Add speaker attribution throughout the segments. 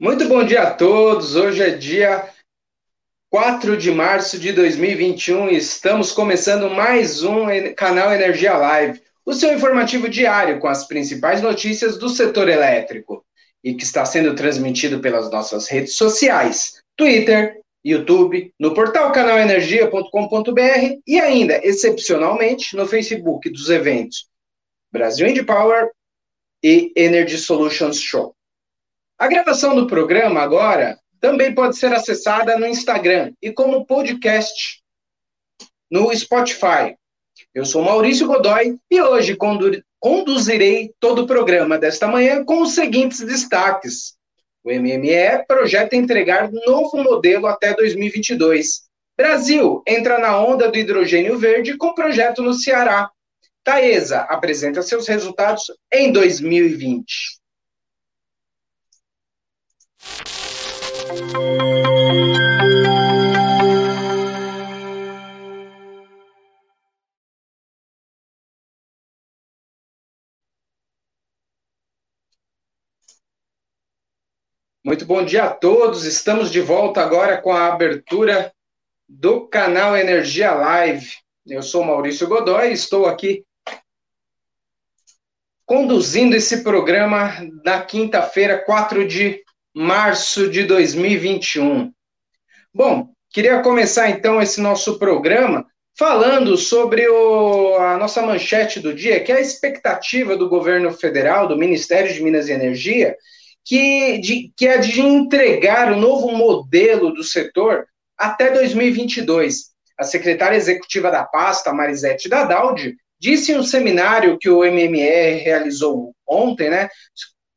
Speaker 1: Muito bom dia a todos. Hoje é dia 4 de março de 2021 e estamos começando mais um canal Energia Live, o seu informativo diário com as principais notícias do setor elétrico e que está sendo transmitido pelas nossas redes sociais, Twitter, YouTube, no portal canalenergia.com.br e ainda, excepcionalmente, no Facebook dos eventos Brasil Indie Power e Energy Solutions Show. A gravação do programa agora também pode ser acessada no Instagram e como podcast no Spotify. Eu sou Maurício Godoy e hoje conduzirei todo o programa desta manhã com os seguintes destaques. O MME projeta entregar novo modelo até 2022. Brasil entra na onda do hidrogênio verde com projeto no Ceará. Taesa apresenta seus resultados em 2020. Muito bom dia a todos. Estamos de volta agora com a abertura do canal Energia Live. Eu sou Maurício Godoy, estou aqui conduzindo esse programa na quinta-feira, 4 de março de 2021. Bom, queria começar então esse nosso programa falando sobre o, a nossa manchete do dia, que é a expectativa do governo federal, do Ministério de Minas e Energia, que, de, que é de entregar o novo modelo do setor até 2022. A secretária executiva da pasta, Marisete Dadaldi, disse em um seminário que o MME realizou ontem, né,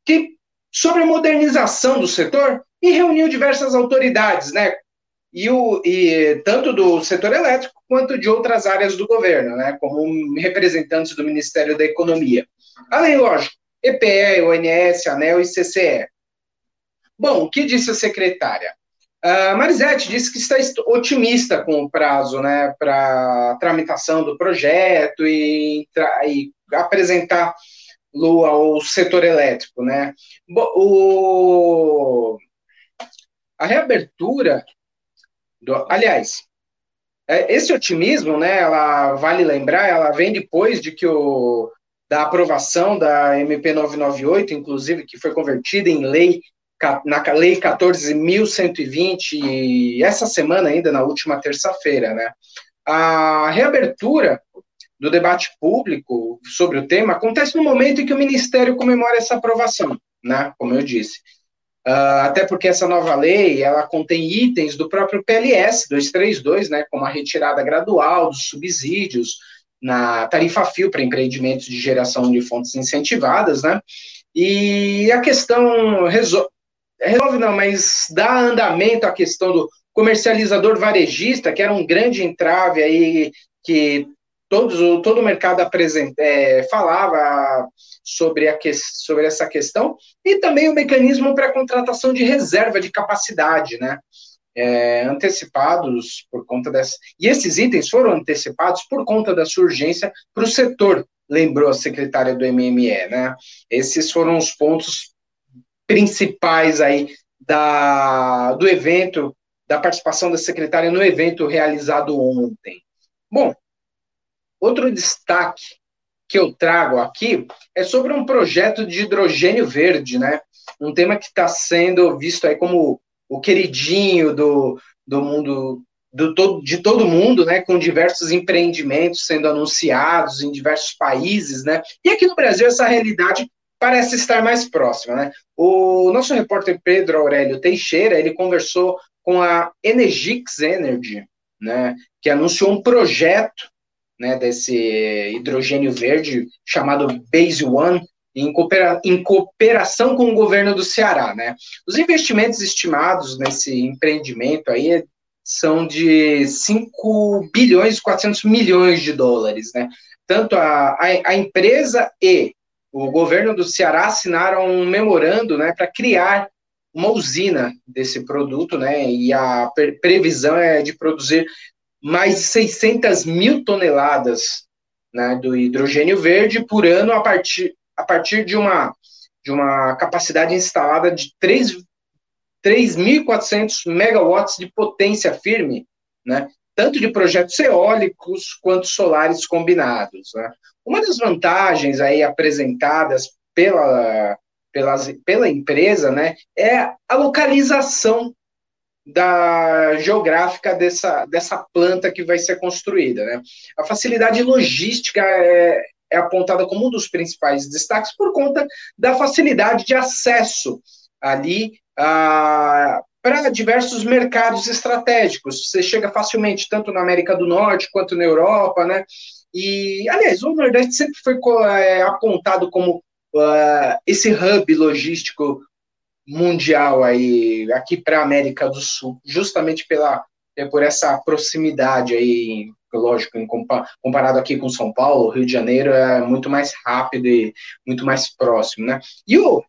Speaker 1: que sobre a modernização do setor e reuniu diversas autoridades, né? E, o, e tanto do setor elétrico quanto de outras áreas do governo, né? Como representantes do Ministério da Economia. Além, lógico, EPE, ONS, ANEL e CCE. Bom, o que disse a secretária? A Marisete disse que está otimista com o prazo né, para tramitação do projeto e, e apresentar ao setor elétrico, né? O, a reabertura, do, aliás, é, esse otimismo, né? Ela vale lembrar, ela vem depois de que o da aprovação da MP 998, inclusive que foi convertida em lei na lei 14.120 essa semana ainda na última terça-feira, né? A reabertura do debate público sobre o tema acontece no momento em que o Ministério comemora essa aprovação, né? Como eu disse. Uh, até porque essa nova lei, ela contém itens do próprio PLS 232, né? Como a retirada gradual dos subsídios na tarifa fio para empreendimentos de geração de fontes incentivadas, né? E a questão resolve, não, mas dá andamento à questão do comercializador varejista, que era um grande entrave aí que todos, todo o mercado apresenta, é, falava sobre, a que, sobre essa questão, e também o mecanismo para contratação de reserva de capacidade, né? É, antecipados por conta dessa. E esses itens foram antecipados por conta da sua urgência para o setor, lembrou a secretária do MME, né? Esses foram os pontos principais aí da, do evento, da participação da secretária no evento realizado ontem. Bom, Outro destaque que eu trago aqui é sobre um projeto de hidrogênio verde, né? Um tema que está sendo visto aí como o queridinho do, do mundo, do todo, de todo mundo, né? Com diversos empreendimentos sendo anunciados em diversos países, né? E aqui no Brasil essa realidade parece estar mais próxima, né? O nosso repórter Pedro Aurélio Teixeira, ele conversou com a Energix Energy, né? Que anunciou um projeto né, desse hidrogênio verde chamado Base One, em, coopera em cooperação com o governo do Ceará, né? Os investimentos estimados nesse empreendimento aí são de 5 bilhões e 400 milhões de dólares, né? Tanto a, a, a empresa e o governo do Ceará assinaram um memorando, né, para criar uma usina desse produto, né, e a previsão é de produzir mais 600 mil toneladas né, do hidrogênio verde por ano a partir, a partir de, uma, de uma capacidade instalada de 3, 3.400 megawatts de potência firme, né? tanto de projetos eólicos quanto solares combinados. Né? Uma das vantagens aí apresentadas pela, pela, pela empresa né, é a localização da geográfica dessa, dessa planta que vai ser construída. Né? A facilidade logística é, é apontada como um dos principais destaques por conta da facilidade de acesso ali para diversos mercados estratégicos. Você chega facilmente tanto na América do Norte quanto na Europa, né? E, aliás, o Nordeste sempre foi é, apontado como uh, esse hub logístico mundial aí aqui para a América do Sul, justamente pela é, por essa proximidade aí, lógico, comparado aqui com São Paulo, Rio de Janeiro é muito mais rápido e muito mais próximo, né? E o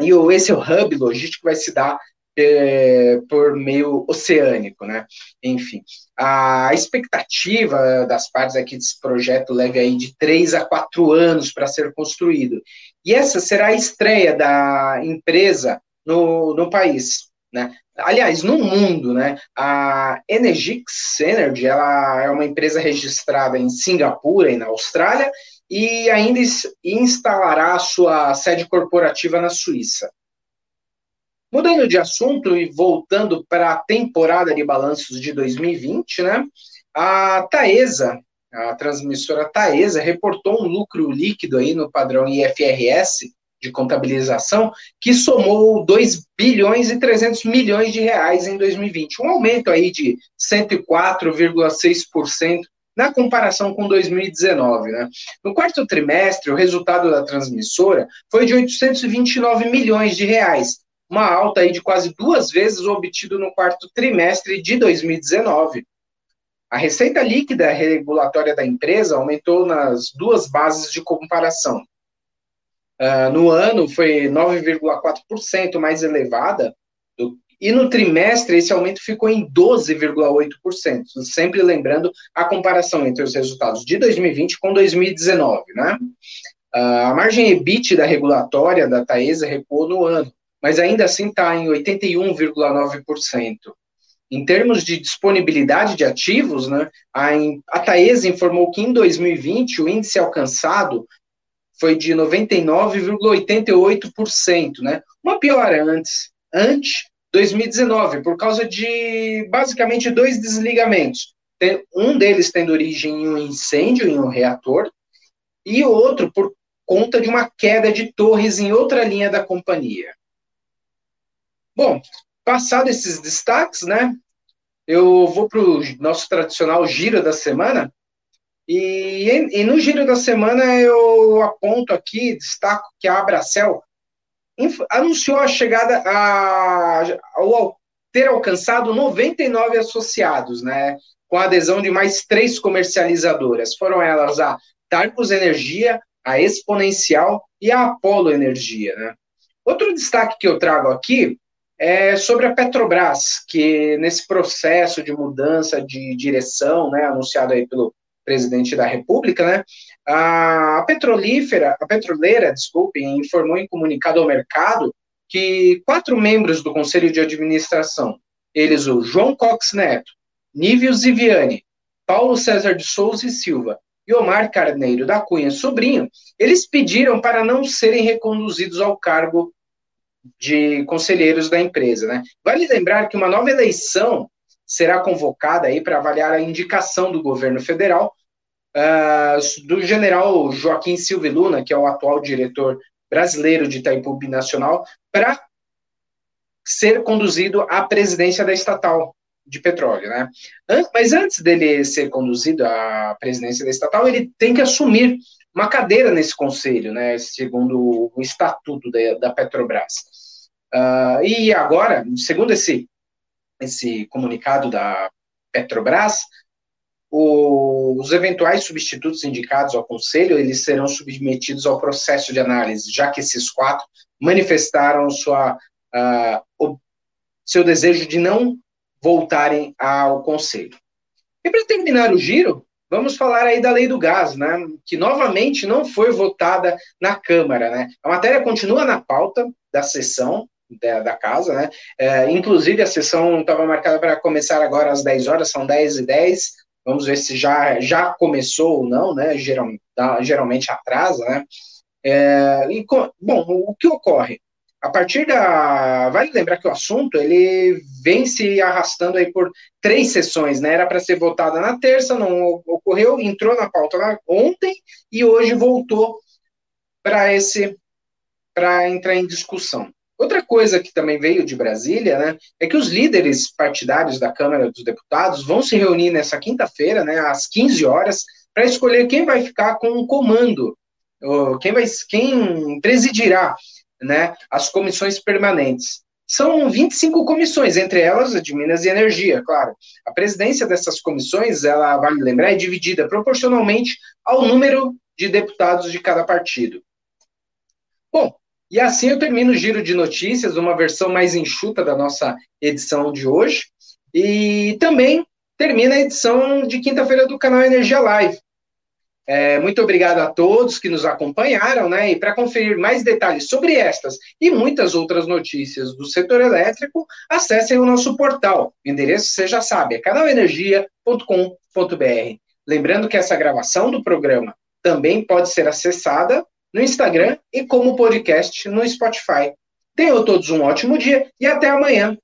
Speaker 1: e o esse hub logístico vai se dar é, por meio oceânico, né? Enfim, a expectativa das partes aqui desse projeto leve aí de três a quatro anos para ser construído. E essa será a estreia da empresa no, no país, né? Aliás, no mundo, né? A Energix Energy, ela é uma empresa registrada em Singapura e na Austrália e ainda instalará sua sede corporativa na Suíça. Mudando de assunto e voltando para a temporada de balanços de 2020, né? A Taesa, a transmissora Taesa, reportou um lucro líquido aí no padrão IFRS de contabilização que somou 2 bilhões e 300 milhões de reais em 2020, um aumento aí de 104,6% na comparação com 2019, né? No quarto trimestre, o resultado da transmissora foi de 829 milhões de reais, uma alta aí de quase duas vezes o obtido no quarto trimestre de 2019. A receita líquida regulatória da empresa aumentou nas duas bases de comparação. Uh, no ano foi 9,4% mais elevada, do, e no trimestre esse aumento ficou em 12,8%, sempre lembrando a comparação entre os resultados de 2020 com 2019, né? Uh, a margem EBIT da regulatória da Taesa recuou no ano, mas ainda assim está em 81,9%. Em termos de disponibilidade de ativos, né, a, a Taesa informou que em 2020 o índice alcançado foi de 99,88%, né, uma piora antes, antes 2019, por causa de basicamente dois desligamentos. Um deles tendo origem em um incêndio em um reator, e o outro por conta de uma queda de torres em outra linha da companhia. Bom, passado esses destaques, né? Eu vou para o nosso tradicional giro da semana. E, e, no giro da semana eu aponto aqui, destaco que a Abracel anunciou a chegada a, ter alcançado 99 associados, né? Com a adesão de mais três comercializadoras. Foram elas a Tarcos Energia, a Exponencial e a Apollo Energia, né? Outro destaque que eu trago aqui é sobre a Petrobras, que nesse processo de mudança de direção, né, anunciado aí pelo presidente da República, né, a petrolífera, a petroleira, desculpe, informou em comunicado ao mercado que quatro membros do Conselho de Administração, eles o João Cox Neto, Nívio Ziviani, Paulo César de Souza e Silva e Omar Carneiro da Cunha Sobrinho, eles pediram para não serem reconduzidos ao cargo de conselheiros da empresa. Né? Vale lembrar que uma nova eleição será convocada para avaliar a indicação do governo federal uh, do general Joaquim Silva Luna, que é o atual diretor brasileiro de Itaipu Nacional, para ser conduzido à presidência da estatal de petróleo, né? Mas antes dele ser conduzido à presidência da estatal, ele tem que assumir uma cadeira nesse conselho, né, segundo o estatuto da, da Petrobras. Uh, e agora, segundo esse, esse comunicado da Petrobras, o, os eventuais substitutos indicados ao conselho, eles serão submetidos ao processo de análise, já que esses quatro manifestaram sua, uh, seu desejo de não voltarem ao conselho. E para terminar o giro, Vamos falar aí da lei do gás, né? Que novamente não foi votada na Câmara, né? A matéria continua na pauta da sessão, da, da casa, né? É, inclusive, a sessão estava marcada para começar agora às 10 horas, são 10 e 10. Vamos ver se já, já começou ou não, né? Geral, geralmente atrasa, né? É, e, bom, o que ocorre? A partir da. Vale lembrar que o assunto ele vem se arrastando aí por três sessões, né? Era para ser votada na terça, não ocorreu, entrou na pauta ontem e hoje voltou para esse para entrar em discussão. Outra coisa que também veio de Brasília, né, é que os líderes partidários da Câmara dos Deputados vão se reunir nessa quinta-feira, né, às 15 horas, para escolher quem vai ficar com o comando, quem vai, quem presidirá, né, as comissões permanentes. São 25 comissões, entre elas a de Minas e Energia, claro. A presidência dessas comissões, ela, vale lembrar, é dividida proporcionalmente ao número de deputados de cada partido. Bom, e assim eu termino o giro de notícias, uma versão mais enxuta da nossa edição de hoje. E também termina a edição de quinta-feira do canal Energia Live. É, muito obrigado a todos que nos acompanharam, né? E para conferir mais detalhes sobre estas e muitas outras notícias do setor elétrico, acessem o nosso portal. O endereço você já sabe, é canalenergia.com.br. Lembrando que essa gravação do programa também pode ser acessada no Instagram e como podcast no Spotify. Tenham todos um ótimo dia e até amanhã.